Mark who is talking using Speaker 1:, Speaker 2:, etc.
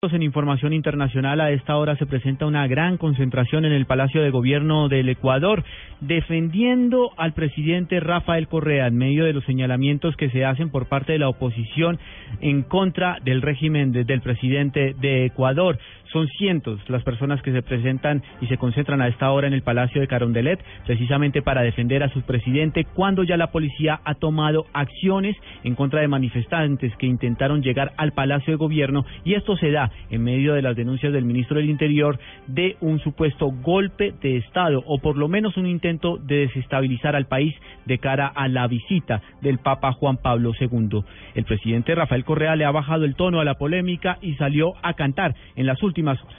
Speaker 1: En información internacional, a esta hora se presenta una gran concentración en el Palacio de Gobierno del Ecuador, defendiendo al presidente Rafael Correa en medio de los señalamientos que se hacen por parte de la oposición en contra del régimen del presidente de Ecuador. Son cientos las personas que se presentan y se concentran a esta hora en el Palacio de Carondelet, precisamente para defender a su presidente, cuando ya la policía ha tomado acciones en contra de manifestantes que intentaron llegar al Palacio de Gobierno y esto se da en medio de las denuncias del ministro del Interior de un supuesto golpe de Estado o por lo menos un intento de desestabilizar al país de cara a la visita del Papa Juan Pablo II. El presidente Rafael Correa le ha bajado el tono a la polémica y salió a cantar en las últimas últimas horas.